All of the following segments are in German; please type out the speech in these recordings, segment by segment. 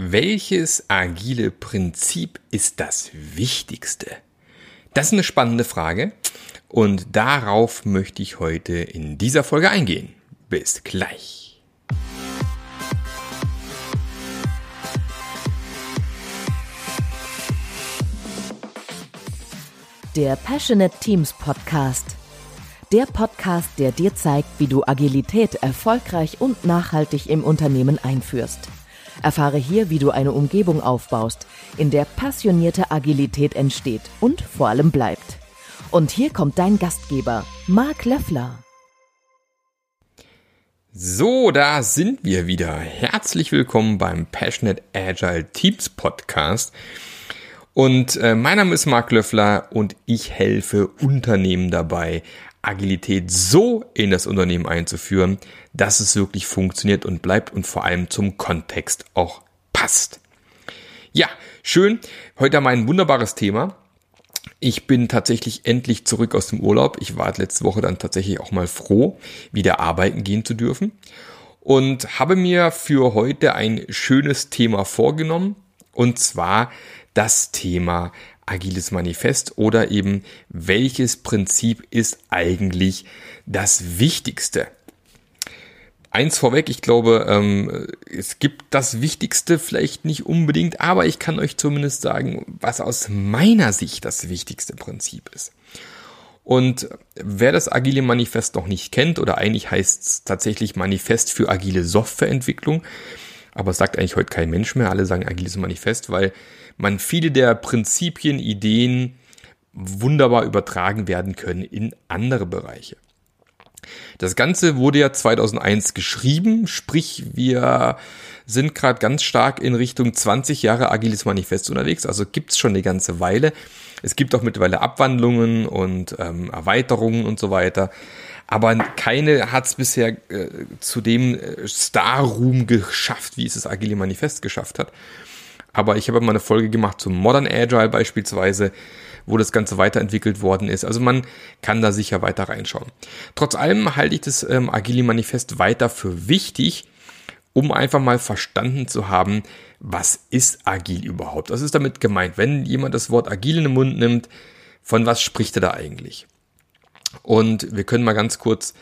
Welches agile Prinzip ist das wichtigste? Das ist eine spannende Frage und darauf möchte ich heute in dieser Folge eingehen. Bis gleich. Der Passionate Teams Podcast. Der Podcast, der dir zeigt, wie du Agilität erfolgreich und nachhaltig im Unternehmen einführst. Erfahre hier, wie du eine Umgebung aufbaust, in der passionierte Agilität entsteht und vor allem bleibt. Und hier kommt dein Gastgeber, Marc Löffler. So, da sind wir wieder. Herzlich willkommen beim Passionate Agile Teams Podcast. Und äh, mein Name ist Marc Löffler und ich helfe Unternehmen dabei, Agilität so in das Unternehmen einzuführen, dass es wirklich funktioniert und bleibt und vor allem zum Kontext auch passt. Ja, schön. Heute haben wir ein wunderbares Thema. Ich bin tatsächlich endlich zurück aus dem Urlaub. Ich war letzte Woche dann tatsächlich auch mal froh, wieder arbeiten gehen zu dürfen. Und habe mir für heute ein schönes Thema vorgenommen. Und zwar das Thema agiles Manifest oder eben welches Prinzip ist eigentlich das Wichtigste? Eins vorweg, ich glaube, ähm, es gibt das Wichtigste vielleicht nicht unbedingt, aber ich kann euch zumindest sagen, was aus meiner Sicht das wichtigste Prinzip ist. Und wer das Agile Manifest noch nicht kennt, oder eigentlich heißt es tatsächlich Manifest für agile Softwareentwicklung, aber es sagt eigentlich heute kein Mensch mehr, alle sagen agiles Manifest, weil man viele der Prinzipien, Ideen wunderbar übertragen werden können in andere Bereiche. Das Ganze wurde ja 2001 geschrieben, sprich wir sind gerade ganz stark in Richtung 20 Jahre Agiles Manifest unterwegs, also gibt's schon eine ganze Weile. Es gibt auch mittlerweile Abwandlungen und ähm, Erweiterungen und so weiter. Aber keine hat's bisher äh, zu dem äh, Star-Ruhm geschafft, wie es das Agile Manifest geschafft hat. Aber ich habe mal eine Folge gemacht zum Modern Agile beispielsweise, wo das Ganze weiterentwickelt worden ist. Also man kann da sicher weiter reinschauen. Trotz allem halte ich das ähm, Agile Manifest weiter für wichtig, um einfach mal verstanden zu haben, was ist agil überhaupt? Was ist damit gemeint? Wenn jemand das Wort agil in den Mund nimmt, von was spricht er da eigentlich? Und wir können mal ganz kurz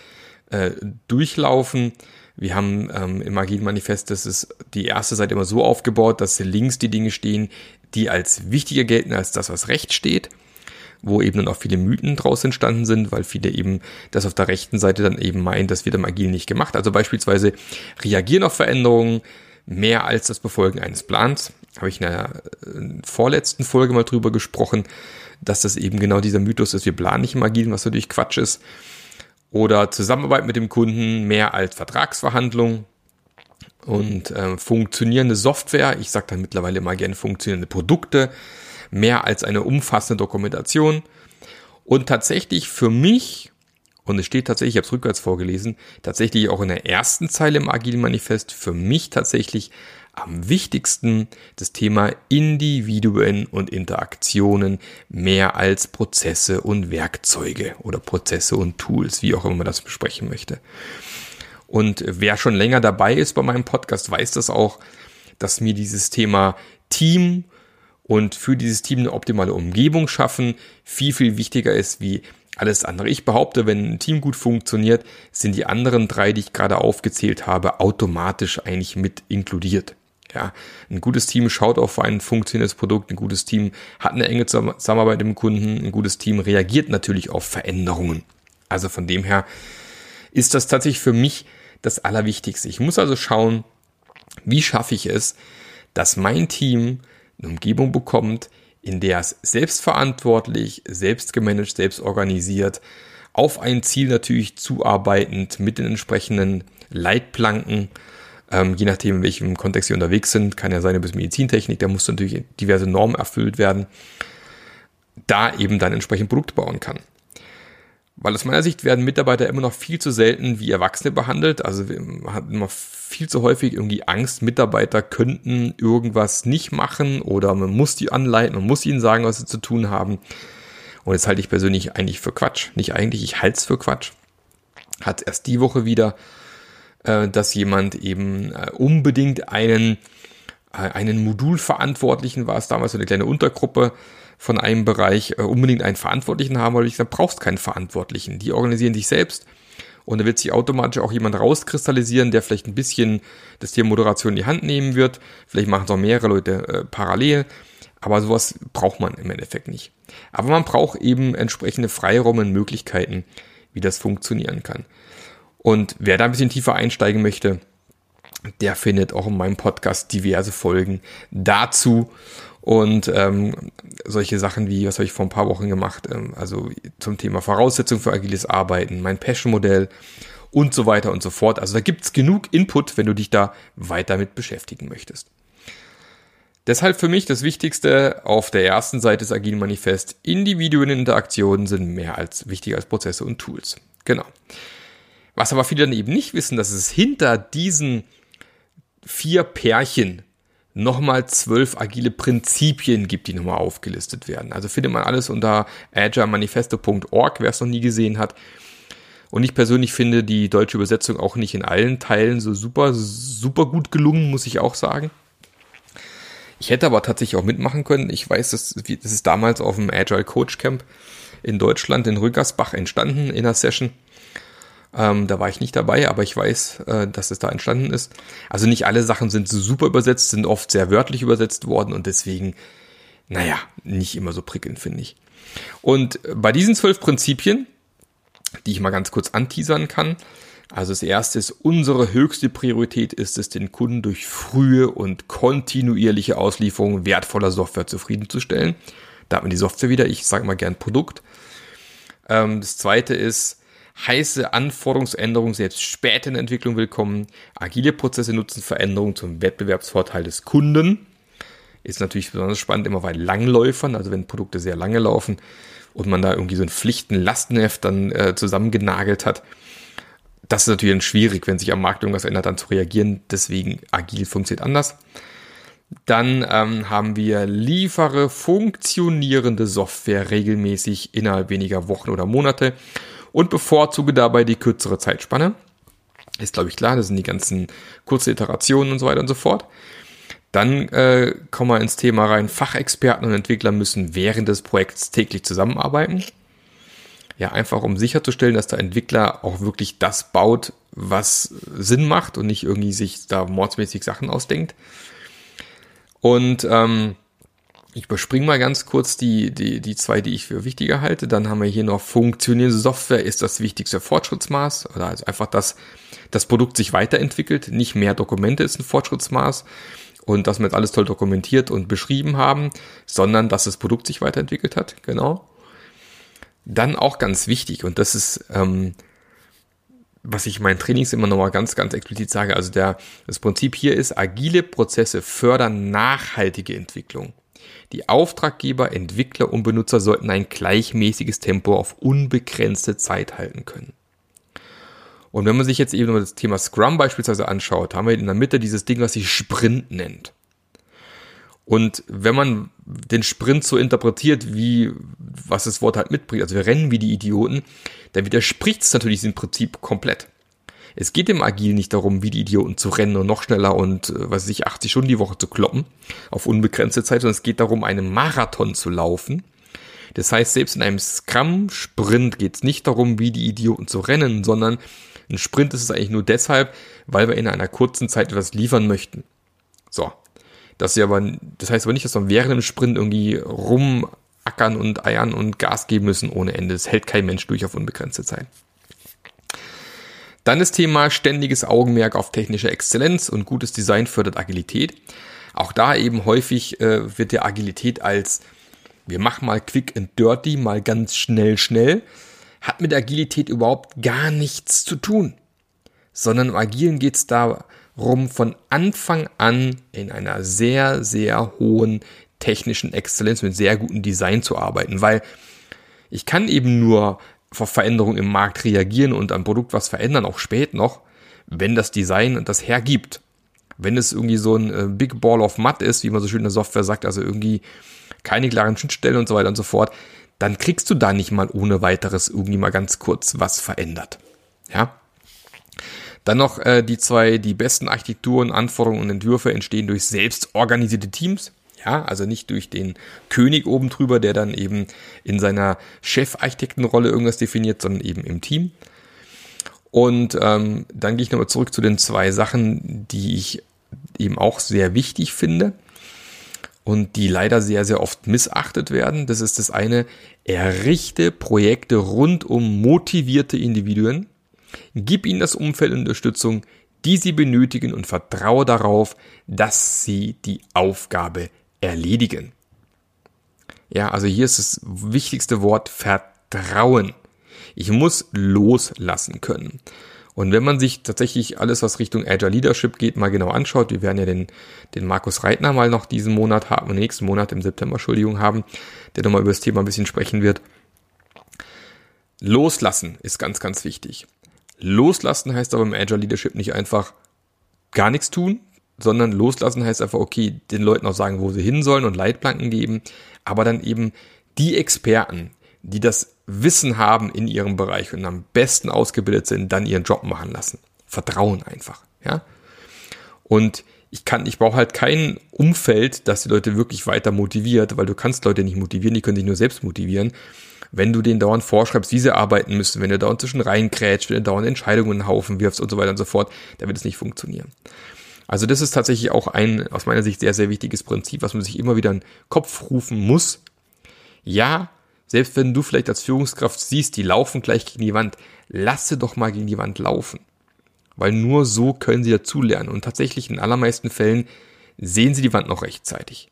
äh, durchlaufen. Wir haben ähm, im Agilen Manifest, das ist die erste Seite immer so aufgebaut, dass links die Dinge stehen, die als wichtiger gelten als das, was rechts steht, wo eben dann auch viele Mythen draus entstanden sind, weil viele eben das auf der rechten Seite dann eben meinen, das wird im Agilen nicht gemacht. Also beispielsweise reagieren auf Veränderungen mehr als das Befolgen eines Plans. Habe ich in der äh, vorletzten Folge mal drüber gesprochen, dass das eben genau dieser Mythos ist, wir planen nicht im Agilen, was natürlich Quatsch ist oder Zusammenarbeit mit dem Kunden mehr als Vertragsverhandlung und äh, funktionierende Software. Ich sage dann mittlerweile immer gerne funktionierende Produkte, mehr als eine umfassende Dokumentation. Und tatsächlich für mich, und es steht tatsächlich, ich habe es rückwärts vorgelesen, tatsächlich auch in der ersten Zeile im Agile Manifest, für mich tatsächlich am wichtigsten das Thema Individuen und Interaktionen mehr als Prozesse und Werkzeuge oder Prozesse und Tools, wie auch immer man das besprechen möchte. Und wer schon länger dabei ist bei meinem Podcast, weiß das auch, dass mir dieses Thema Team und für dieses Team eine optimale Umgebung schaffen viel, viel wichtiger ist wie alles andere. Ich behaupte, wenn ein Team gut funktioniert, sind die anderen drei, die ich gerade aufgezählt habe, automatisch eigentlich mit inkludiert. Ja, ein gutes Team schaut auf ein funktionierendes Produkt, ein gutes Team hat eine enge Zusammenarbeit mit dem Kunden, ein gutes Team reagiert natürlich auf Veränderungen. Also von dem her ist das tatsächlich für mich das Allerwichtigste. Ich muss also schauen, wie schaffe ich es, dass mein Team eine Umgebung bekommt, in der es selbstverantwortlich, selbst gemanagt, selbst organisiert, auf ein Ziel natürlich zuarbeitend mit den entsprechenden Leitplanken ähm, je nachdem, in welchem Kontext sie unterwegs sind, kann ja sein, bis Medizintechnik, da muss natürlich diverse Normen erfüllt werden, da eben dann entsprechend Produkte bauen kann. Weil aus meiner Sicht werden Mitarbeiter immer noch viel zu selten wie Erwachsene behandelt. Also man hat immer viel zu häufig irgendwie Angst, Mitarbeiter könnten irgendwas nicht machen oder man muss die anleiten, man muss ihnen sagen, was sie zu tun haben. Und das halte ich persönlich eigentlich für Quatsch. Nicht eigentlich, ich halte es für Quatsch. Hat erst die Woche wieder äh, dass jemand eben äh, unbedingt einen einen Modulverantwortlichen, war es damals so eine kleine Untergruppe von einem Bereich, äh, unbedingt einen Verantwortlichen haben, weil ich gesagt, brauchst keinen Verantwortlichen. Die organisieren dich selbst und da wird sich automatisch auch jemand rauskristallisieren, der vielleicht ein bisschen das Thema Moderation in die Hand nehmen wird. Vielleicht machen es auch mehrere Leute äh, parallel. Aber sowas braucht man im Endeffekt nicht. Aber man braucht eben entsprechende Freiräume und Möglichkeiten, wie das funktionieren kann. Und wer da ein bisschen tiefer einsteigen möchte, der findet auch in meinem Podcast diverse Folgen dazu. Und ähm, solche Sachen wie, was habe ich vor ein paar Wochen gemacht, ähm, also zum Thema Voraussetzung für agiles Arbeiten, mein Passion-Modell und so weiter und so fort. Also da gibt's genug Input, wenn du dich da weiter mit beschäftigen möchtest. Deshalb für mich das Wichtigste auf der ersten Seite des Agile Manifest, Individuen in Interaktionen sind mehr als wichtiger als Prozesse und Tools. Genau. Was aber viele dann eben nicht wissen, dass es hinter diesen vier Pärchen nochmal zwölf agile Prinzipien gibt, die nochmal aufgelistet werden. Also findet man alles unter agilemanifesto.org, wer es noch nie gesehen hat. Und ich persönlich finde die deutsche Übersetzung auch nicht in allen Teilen so super, super gut gelungen, muss ich auch sagen. Ich hätte aber tatsächlich auch mitmachen können. Ich weiß, das, das ist damals auf dem Agile Coach Camp in Deutschland in Rückersbach entstanden in einer Session. Ähm, da war ich nicht dabei, aber ich weiß, äh, dass es da entstanden ist. Also nicht alle Sachen sind super übersetzt, sind oft sehr wörtlich übersetzt worden und deswegen, naja, nicht immer so prickelnd, finde ich. Und bei diesen zwölf Prinzipien, die ich mal ganz kurz anteasern kann, also das erste ist, unsere höchste Priorität ist es, den Kunden durch frühe und kontinuierliche Auslieferung wertvoller Software zufriedenzustellen. Da hat man die Software wieder, ich sage mal gern Produkt. Ähm, das zweite ist, heiße Anforderungsänderungen selbst spät in der Entwicklung willkommen. Agile Prozesse nutzen Veränderungen zum Wettbewerbsvorteil des Kunden. Ist natürlich besonders spannend immer bei Langläufern, also wenn Produkte sehr lange laufen und man da irgendwie so ein Pflichten-Lastenheft dann äh, zusammengenagelt hat. Das ist natürlich dann schwierig, wenn sich am Markt irgendwas ändert, dann zu reagieren. Deswegen agil funktioniert anders. Dann ähm, haben wir liefere funktionierende Software regelmäßig innerhalb weniger Wochen oder Monate und bevorzuge dabei die kürzere Zeitspanne. Ist, glaube ich, klar, das sind die ganzen kurze Iterationen und so weiter und so fort. Dann äh, kommen wir ins Thema rein, Fachexperten und Entwickler müssen während des Projekts täglich zusammenarbeiten. Ja, einfach um sicherzustellen, dass der Entwickler auch wirklich das baut, was Sinn macht und nicht irgendwie sich da mordsmäßig Sachen ausdenkt. Und ähm, ich überspringe mal ganz kurz die, die, die zwei, die ich für wichtiger halte. Dann haben wir hier noch funktionierende Software ist das wichtigste Fortschrittsmaß. Oder also einfach, dass das Produkt sich weiterentwickelt. Nicht mehr Dokumente ist ein Fortschrittsmaß. Und dass wir jetzt alles toll dokumentiert und beschrieben haben, sondern dass das Produkt sich weiterentwickelt hat. Genau. Dann auch ganz wichtig, und das ist, ähm, was ich in meinen Trainings immer nochmal ganz, ganz explizit sage, also der, das Prinzip hier ist, agile Prozesse fördern nachhaltige Entwicklung. Die Auftraggeber, Entwickler und Benutzer sollten ein gleichmäßiges Tempo auf unbegrenzte Zeit halten können. Und wenn man sich jetzt eben das Thema Scrum beispielsweise anschaut, haben wir in der Mitte dieses Ding, was sich Sprint nennt. Und wenn man den Sprint so interpretiert, wie was das Wort halt mitbringt, also wir rennen wie die Idioten, dann widerspricht es natürlich diesem Prinzip komplett. Es geht im Agil nicht darum, wie die Idioten zu rennen und noch schneller und, äh, was weiß ich, 80 Stunden die Woche zu kloppen auf unbegrenzte Zeit, sondern es geht darum, einen Marathon zu laufen. Das heißt, selbst in einem Scrum-Sprint geht es nicht darum, wie die Idioten zu rennen, sondern ein Sprint ist es eigentlich nur deshalb, weil wir in einer kurzen Zeit etwas liefern möchten. So. Das, ist aber, das heißt aber nicht, dass wir während dem Sprint irgendwie rumackern und eiern und Gas geben müssen ohne Ende. Das hält kein Mensch durch auf unbegrenzte Zeit. Dann das Thema ständiges Augenmerk auf technische Exzellenz und gutes Design fördert Agilität. Auch da eben häufig äh, wird der Agilität als wir machen mal quick and dirty, mal ganz schnell, schnell, hat mit Agilität überhaupt gar nichts zu tun. Sondern im Agilen geht es darum, von Anfang an in einer sehr, sehr hohen technischen Exzellenz mit sehr gutem Design zu arbeiten, weil ich kann eben nur auf Veränderungen im Markt reagieren und am Produkt was verändern, auch spät noch, wenn das Design das hergibt. Wenn es irgendwie so ein äh, Big Ball of Mud ist, wie man so schön in der Software sagt, also irgendwie keine klaren Schnittstellen und so weiter und so fort, dann kriegst du da nicht mal ohne weiteres irgendwie mal ganz kurz was verändert. Ja. Dann noch äh, die zwei, die besten Architekturen, Anforderungen und Entwürfe entstehen durch selbstorganisierte Teams. Ja, also nicht durch den König oben drüber, der dann eben in seiner Chefarchitektenrolle irgendwas definiert, sondern eben im Team. Und ähm, dann gehe ich nochmal zurück zu den zwei Sachen, die ich eben auch sehr wichtig finde und die leider sehr, sehr oft missachtet werden. Das ist das eine, errichte Projekte rund um motivierte Individuen, gib ihnen das Umfeld Unterstützung, die sie benötigen und vertraue darauf, dass sie die Aufgabe erledigen. Ja, also hier ist das wichtigste Wort Vertrauen. Ich muss loslassen können. Und wenn man sich tatsächlich alles, was Richtung Agile Leadership geht, mal genau anschaut, wir werden ja den, den Markus Reitner mal noch diesen Monat haben, nächsten Monat im September, Entschuldigung, haben, der nochmal über das Thema ein bisschen sprechen wird. Loslassen ist ganz, ganz wichtig. Loslassen heißt aber im Agile Leadership nicht einfach gar nichts tun, sondern loslassen heißt einfach, okay, den Leuten auch sagen, wo sie hin sollen und Leitplanken geben, aber dann eben die Experten, die das Wissen haben in ihrem Bereich und am besten ausgebildet sind, dann ihren Job machen lassen. Vertrauen einfach, ja. Und ich kann, ich brauche halt kein Umfeld, das die Leute wirklich weiter motiviert, weil du kannst Leute nicht motivieren, die können sich nur selbst motivieren. Wenn du denen dauernd vorschreibst, wie sie arbeiten müssen, wenn du dauernd zwischen reinkrätscht, wenn du dauernd Entscheidungen in den Haufen wirfst und so weiter und so fort, dann wird es nicht funktionieren. Also das ist tatsächlich auch ein aus meiner Sicht sehr, sehr wichtiges Prinzip, was man sich immer wieder in den Kopf rufen muss. Ja, selbst wenn du vielleicht als Führungskraft siehst, die laufen gleich gegen die Wand, lasse doch mal gegen die Wand laufen. Weil nur so können sie dazulernen. Und tatsächlich in allermeisten Fällen sehen sie die Wand noch rechtzeitig.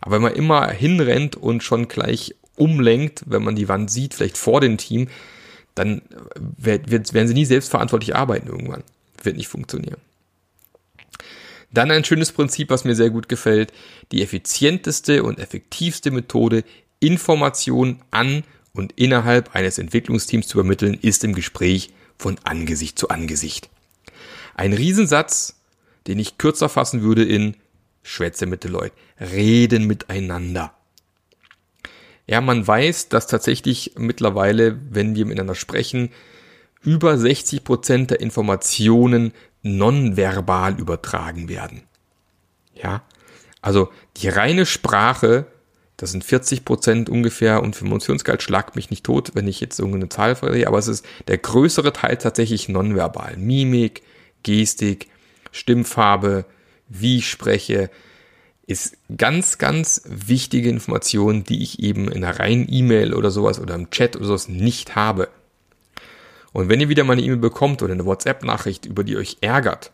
Aber wenn man immer hinrennt und schon gleich umlenkt, wenn man die Wand sieht, vielleicht vor dem Team, dann werden sie nie selbstverantwortlich arbeiten irgendwann. Wird nicht funktionieren. Dann ein schönes Prinzip, was mir sehr gut gefällt. Die effizienteste und effektivste Methode, Informationen an und innerhalb eines Entwicklungsteams zu übermitteln, ist im Gespräch von Angesicht zu Angesicht. Ein Riesensatz, den ich kürzer fassen würde in Schwätze mit den Leuten, reden miteinander. Ja, man weiß, dass tatsächlich mittlerweile, wenn wir miteinander sprechen, über 60 Prozent der Informationen nonverbal übertragen werden. Ja, also die reine Sprache, das sind 40 Prozent ungefähr und für Emotionsgehalt schlagt mich nicht tot, wenn ich jetzt irgendeine Zahl verrede, aber es ist der größere Teil tatsächlich nonverbal. Mimik, Gestik, Stimmfarbe, wie ich spreche, ist ganz, ganz wichtige Information, die ich eben in einer reinen E-Mail oder sowas oder im Chat oder sowas nicht habe. Und wenn ihr wieder mal eine E-Mail bekommt oder eine WhatsApp-Nachricht, über die euch ärgert,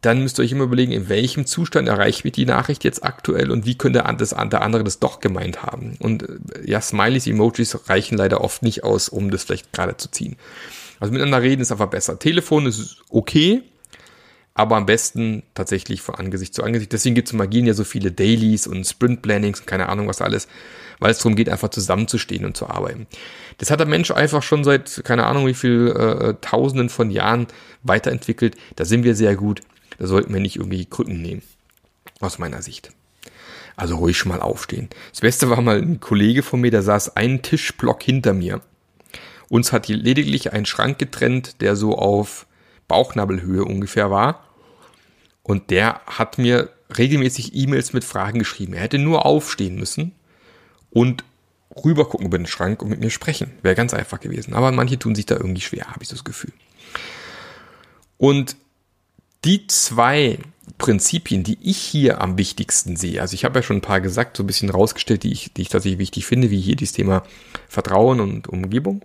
dann müsst ihr euch immer überlegen, in welchem Zustand erreicht mich die Nachricht jetzt aktuell und wie könnte das, der andere das doch gemeint haben. Und äh, ja, Smileys, Emojis reichen leider oft nicht aus, um das vielleicht gerade zu ziehen. Also miteinander reden ist einfach besser. Telefon ist okay, aber am besten tatsächlich von Angesicht zu Angesicht. Deswegen gibt es im Agil ja so viele Dailies und Sprint Plannings und keine Ahnung was alles, weil es darum geht, einfach zusammenzustehen und zu arbeiten. Das hat der Mensch einfach schon seit, keine Ahnung wie viel, äh, Tausenden von Jahren weiterentwickelt. Da sind wir sehr gut. Da sollten wir nicht irgendwie Krücken nehmen. Aus meiner Sicht. Also ruhig schon mal aufstehen. Das Beste war mal ein Kollege von mir, der saß einen Tischblock hinter mir. Uns hat lediglich ein Schrank getrennt, der so auf Bauchnabelhöhe ungefähr war. Und der hat mir regelmäßig E-Mails mit Fragen geschrieben. Er hätte nur aufstehen müssen und rübergucken über den Schrank und mit mir sprechen. Wäre ganz einfach gewesen. Aber manche tun sich da irgendwie schwer, habe ich das Gefühl. Und die zwei Prinzipien, die ich hier am wichtigsten sehe, also ich habe ja schon ein paar gesagt, so ein bisschen rausgestellt, die ich, die ich tatsächlich wichtig finde, wie hier dieses Thema Vertrauen und Umgebung.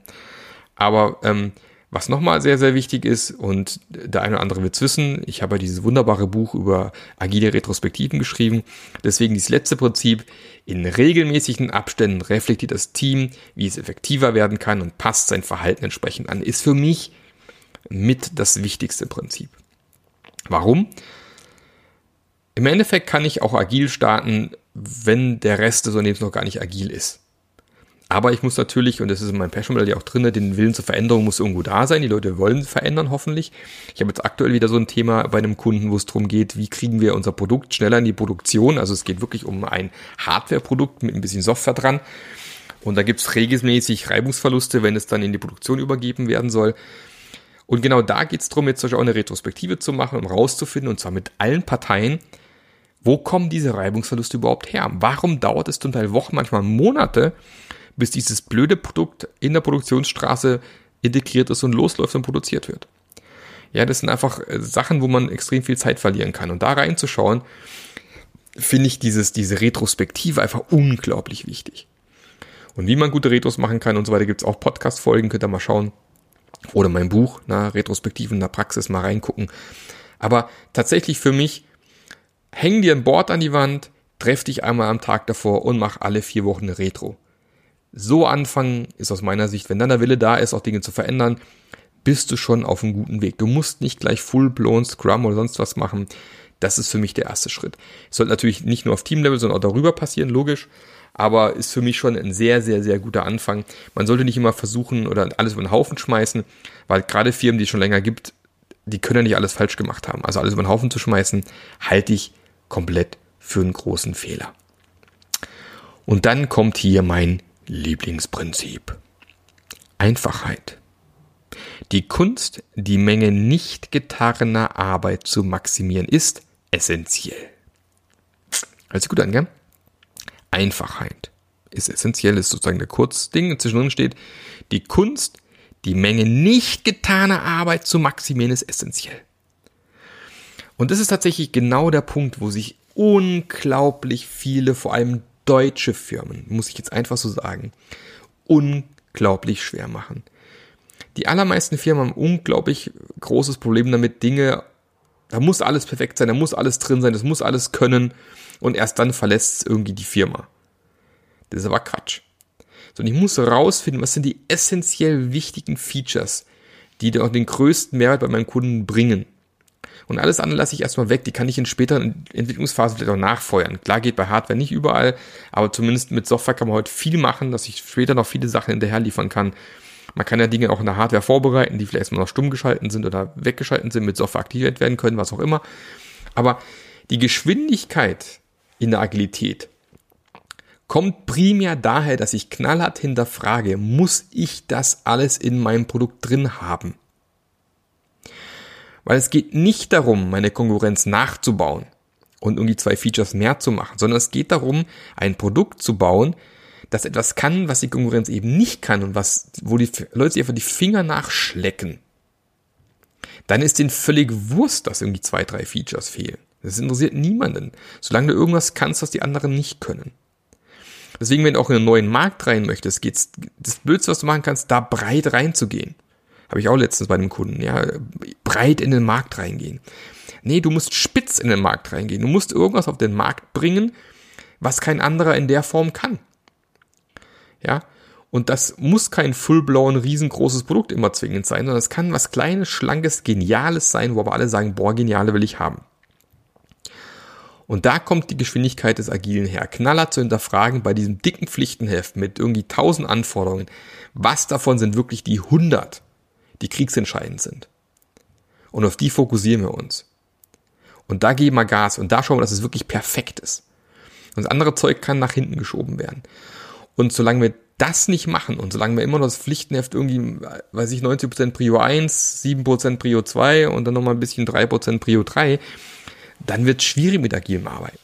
Aber ähm, was nochmal sehr, sehr wichtig ist, und der eine oder andere wird es wissen, ich habe ja dieses wunderbare Buch über agile Retrospektiven geschrieben. Deswegen dieses letzte Prinzip, in regelmäßigen Abständen reflektiert das Team, wie es effektiver werden kann und passt sein Verhalten entsprechend an, ist für mich mit das wichtigste Prinzip. Warum? Im Endeffekt kann ich auch agil starten, wenn der Rest des Unternehmens noch gar nicht agil ist. Aber ich muss natürlich, und das ist in meinem Passion Modell ja auch drin, den Willen zur Veränderung muss irgendwo da sein. Die Leute wollen verändern, hoffentlich. Ich habe jetzt aktuell wieder so ein Thema bei einem Kunden, wo es darum geht, wie kriegen wir unser Produkt schneller in die Produktion. Also es geht wirklich um ein Hardware-Produkt mit ein bisschen Software dran. Und da gibt es regelmäßig Reibungsverluste, wenn es dann in die Produktion übergeben werden soll. Und genau da geht es darum, jetzt auch eine Retrospektive zu machen, um rauszufinden, und zwar mit allen Parteien, wo kommen diese Reibungsverluste überhaupt her? Warum dauert es zum Teil Wochen, manchmal Monate, bis dieses blöde Produkt in der Produktionsstraße integriert ist und losläuft und produziert wird? Ja, das sind einfach äh, Sachen, wo man extrem viel Zeit verlieren kann. Und da reinzuschauen, finde ich dieses, diese Retrospektive einfach unglaublich wichtig. Und wie man gute Retros machen kann und so weiter, gibt es auch Podcast-Folgen, könnt ihr mal schauen. Oder mein Buch, na, Retrospektiven in der Praxis mal reingucken. Aber tatsächlich für mich, häng dir ein Board an die Wand, treff dich einmal am Tag davor und mach alle vier Wochen eine Retro. So anfangen ist aus meiner Sicht, wenn dann der Wille da ist, auch Dinge zu verändern, bist du schon auf einem guten Weg. Du musst nicht gleich full-blown Scrum oder sonst was machen. Das ist für mich der erste Schritt. Sollte natürlich nicht nur auf Teamlevel, sondern auch darüber passieren, logisch. Aber ist für mich schon ein sehr, sehr, sehr guter Anfang. Man sollte nicht immer versuchen oder alles über den Haufen schmeißen, weil gerade Firmen, die es schon länger gibt, die können ja nicht alles falsch gemacht haben. Also alles über den Haufen zu schmeißen, halte ich komplett für einen großen Fehler. Und dann kommt hier mein Lieblingsprinzip. Einfachheit. Die Kunst, die Menge nicht getaner Arbeit zu maximieren, ist essentiell. Hört sich gut an, gell? Einfachheit ist essentiell, ist sozusagen der Kurzding. Zwischendrin steht, die Kunst, die Menge nicht getaner Arbeit zu maximieren, ist essentiell. Und das ist tatsächlich genau der Punkt, wo sich unglaublich viele, vor allem deutsche Firmen, muss ich jetzt einfach so sagen, unglaublich schwer machen. Die allermeisten Firmen haben unglaublich großes Problem damit, Dinge, da muss alles perfekt sein, da muss alles drin sein, das muss alles können und erst dann verlässt es irgendwie die Firma. Das ist aber Quatsch. So, und ich muss rausfinden, was sind die essentiell wichtigen Features, die auch den größten Mehrwert bei meinen Kunden bringen. Und alles andere lasse ich erstmal weg. Die kann ich in späteren Entwicklungsphasen vielleicht auch nachfeuern. Klar geht bei Hardware nicht überall, aber zumindest mit Software kann man heute viel machen, dass ich später noch viele Sachen hinterher liefern kann, man kann ja Dinge auch in der Hardware vorbereiten, die vielleicht erstmal noch stumm geschalten sind oder weggeschalten sind, mit Software aktiviert werden können, was auch immer. Aber die Geschwindigkeit in der Agilität kommt primär daher, dass ich knallhart hinterfrage, muss ich das alles in meinem Produkt drin haben? Weil es geht nicht darum, meine Konkurrenz nachzubauen und irgendwie zwei Features mehr zu machen, sondern es geht darum, ein Produkt zu bauen, das etwas kann, was die Konkurrenz eben nicht kann und was, wo die Leute sich einfach die Finger nachschlecken, dann ist denen völlig Wurst, dass irgendwie zwei, drei Features fehlen. Das interessiert niemanden, solange du irgendwas kannst, was die anderen nicht können. Deswegen, wenn du auch in einen neuen Markt rein möchtest, geht's, das Blödste, was du machen kannst, da breit reinzugehen. Habe ich auch letztens bei einem Kunden, ja, breit in den Markt reingehen. Nee, du musst spitz in den Markt reingehen. Du musst irgendwas auf den Markt bringen, was kein anderer in der Form kann. Ja, und das muss kein full-blown riesengroßes Produkt immer zwingend sein, sondern es kann was kleines, schlankes, geniales sein, wo aber alle sagen, boah, geniale will ich haben. Und da kommt die Geschwindigkeit des Agilen her. Knaller zu hinterfragen bei diesem dicken Pflichtenheft mit irgendwie tausend Anforderungen. Was davon sind wirklich die 100, die kriegsentscheidend sind? Und auf die fokussieren wir uns. Und da geben wir Gas und da schauen wir, dass es wirklich perfekt ist. Und das andere Zeug kann nach hinten geschoben werden. Und solange wir das nicht machen und solange wir immer noch das Pflichtenheft irgendwie, weiß ich, 90% Prio 1, 7% Prio 2 und dann nochmal ein bisschen 3% Prio 3, dann wird es schwierig mit agilem Arbeiten.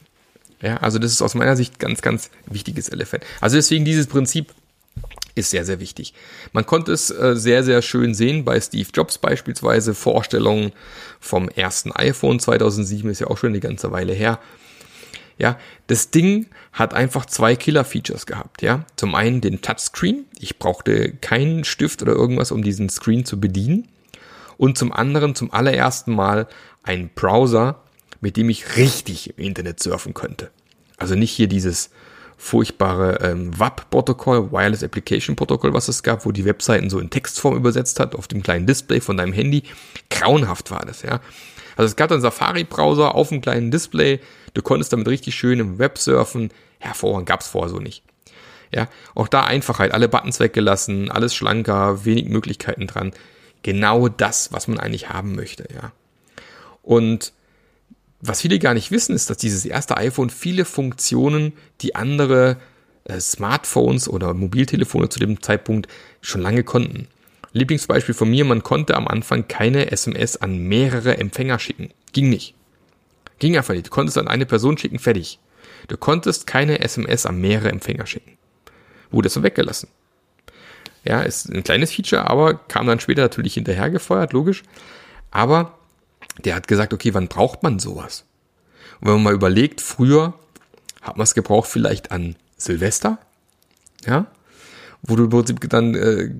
Ja, also das ist aus meiner Sicht ganz, ganz wichtiges Element. Also deswegen dieses Prinzip ist sehr, sehr wichtig. Man konnte es äh, sehr, sehr schön sehen bei Steve Jobs beispielsweise. Vorstellungen vom ersten iPhone 2007 ist ja auch schon eine ganze Weile her. Ja, das Ding hat einfach zwei Killer-Features gehabt. Ja, zum einen den Touchscreen. Ich brauchte keinen Stift oder irgendwas, um diesen Screen zu bedienen. Und zum anderen zum allerersten Mal ein Browser, mit dem ich richtig im Internet surfen könnte. Also nicht hier dieses furchtbare ähm, WAP-Protokoll, Wireless Application Protokoll, was es gab, wo die Webseiten so in Textform übersetzt hat auf dem kleinen Display von deinem Handy. Grauenhaft war das, ja. Also es gab einen Safari-Browser auf dem kleinen Display. Du konntest damit richtig schön im Web surfen. Hervorragend, gab's vorher so nicht. Ja, auch da Einfachheit, alle Buttons weggelassen, alles schlanker, wenig Möglichkeiten dran. Genau das, was man eigentlich haben möchte, ja. Und was viele gar nicht wissen, ist, dass dieses erste iPhone viele Funktionen, die andere äh, Smartphones oder Mobiltelefone zu dem Zeitpunkt schon lange konnten. Lieblingsbeispiel von mir, man konnte am Anfang keine SMS an mehrere Empfänger schicken. Ging nicht. Ging einfach nicht. Du konntest an eine Person schicken, fertig. Du konntest keine SMS an mehrere Empfänger schicken. Wurde so weggelassen. Ja, ist ein kleines Feature, aber kam dann später natürlich hinterhergefeuert, logisch. Aber der hat gesagt, okay, wann braucht man sowas? Und wenn man mal überlegt, früher hat man es gebraucht vielleicht an Silvester, ja, wo du im Prinzip dann äh,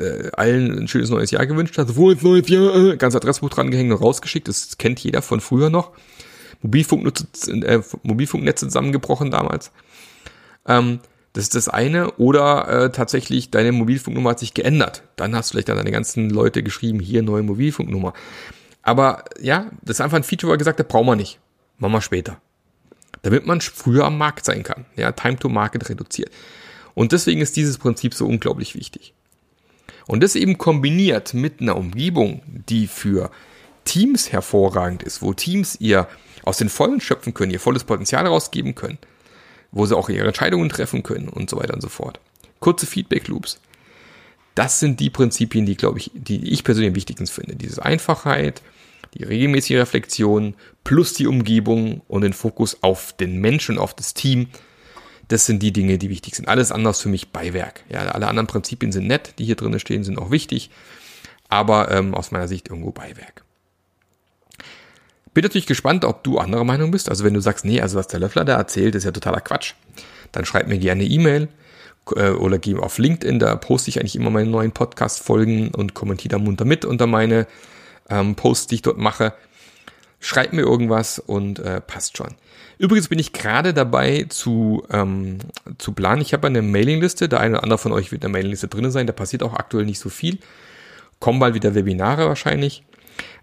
äh, allen ein schönes neues Jahr gewünscht hast, ist neues Jahr, äh, ganz Adressbuch dran gehängt und rausgeschickt, das kennt jeder von früher noch. Äh, Mobilfunknetze zusammengebrochen damals. Ähm, das ist das eine. Oder äh, tatsächlich, deine Mobilfunknummer hat sich geändert. Dann hast du vielleicht an deine ganzen Leute geschrieben, hier neue Mobilfunknummer. Aber ja, das ist einfach ein Feature, wo er gesagt hat, brauchen wir nicht. Machen wir später. Damit man früher am Markt sein kann. Ja, Time to Market reduziert. Und deswegen ist dieses Prinzip so unglaublich wichtig. Und das eben kombiniert mit einer Umgebung, die für Teams hervorragend ist, wo Teams ihr aus den Vollen schöpfen können, ihr volles Potenzial rausgeben können, wo sie auch ihre Entscheidungen treffen können und so weiter und so fort. Kurze Feedback Loops. Das sind die Prinzipien, die, glaube ich, die ich persönlich am wichtigsten finde. Diese Einfachheit, die regelmäßige Reflexion plus die Umgebung und den Fokus auf den Menschen, auf das Team. Das sind die Dinge, die wichtig sind. Alles andere ist für mich Beiwerk. Ja, alle anderen Prinzipien sind nett, die hier drin stehen, sind auch wichtig, aber ähm, aus meiner Sicht irgendwo Beiwerk. Bin natürlich gespannt, ob du anderer Meinung bist. Also wenn du sagst, nee, also was der Löffler da erzählt, ist ja totaler Quatsch, dann schreib mir gerne E-Mail äh, oder geh auf LinkedIn, da poste ich eigentlich immer meine neuen Podcast-Folgen und kommentiere da munter mit unter meine ähm, Posts, die ich dort mache. Schreib mir irgendwas und äh, passt schon. Übrigens bin ich gerade dabei zu, ähm, zu planen. Ich habe eine Mailingliste, der eine oder andere von euch wird in der Mailingliste drin sein, da passiert auch aktuell nicht so viel. Kommen bald wieder Webinare wahrscheinlich.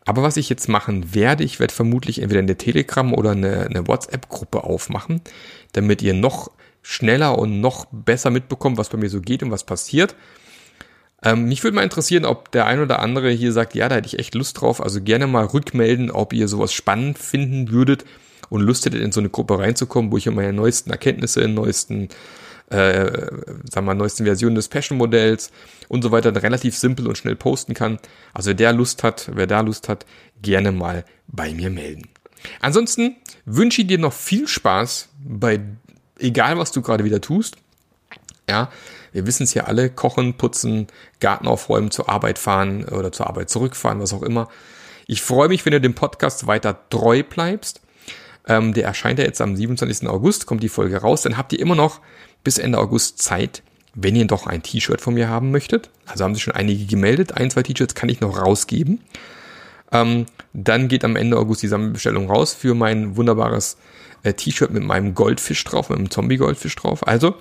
Aber was ich jetzt machen werde, ich werde vermutlich entweder eine Telegram oder eine, eine WhatsApp-Gruppe aufmachen, damit ihr noch schneller und noch besser mitbekommt, was bei mir so geht und was passiert. Ähm, mich würde mal interessieren, ob der ein oder andere hier sagt, ja, da hätte ich echt Lust drauf. Also gerne mal rückmelden, ob ihr sowas spannend finden würdet und Lust hättet, in so eine Gruppe reinzukommen, wo ich meine neuesten Erkenntnisse, neuesten äh, sagen wir, neuesten Versionen des Passion-Modells und so weiter relativ simpel und schnell posten kann. Also wer der Lust hat, wer da Lust hat, gerne mal bei mir melden. Ansonsten wünsche ich dir noch viel Spaß bei egal was du gerade wieder tust. Ja, wir wissen es ja alle, kochen, putzen, Garten aufräumen, zur Arbeit fahren oder zur Arbeit zurückfahren, was auch immer. Ich freue mich, wenn du dem Podcast weiter treu bleibst. Ähm, der erscheint ja jetzt am 27. August, kommt die Folge raus. Dann habt ihr immer noch bis Ende August Zeit, wenn ihr doch ein T-Shirt von mir haben möchtet. Also haben sich schon einige gemeldet. Ein, zwei T-Shirts kann ich noch rausgeben. Ähm, dann geht am Ende August die Sammelbestellung raus für mein wunderbares äh, T-Shirt mit meinem Goldfisch drauf, mit einem Zombie-Goldfisch drauf. Also,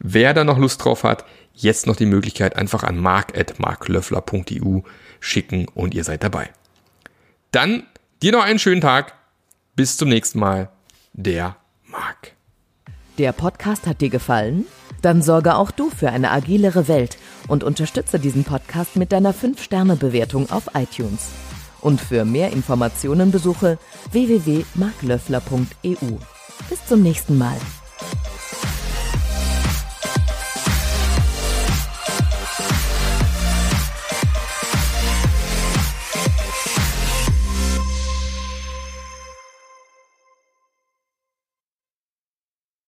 wer da noch Lust drauf hat, jetzt noch die Möglichkeit einfach an mark.marklöffler.eu schicken und ihr seid dabei. Dann dir noch einen schönen Tag. Bis zum nächsten Mal. Der Marc. Der Podcast hat dir gefallen? Dann sorge auch du für eine agilere Welt und unterstütze diesen Podcast mit deiner 5-Sterne-Bewertung auf iTunes. Und für mehr Informationen besuche www.marklöffler.eu. Bis zum nächsten Mal.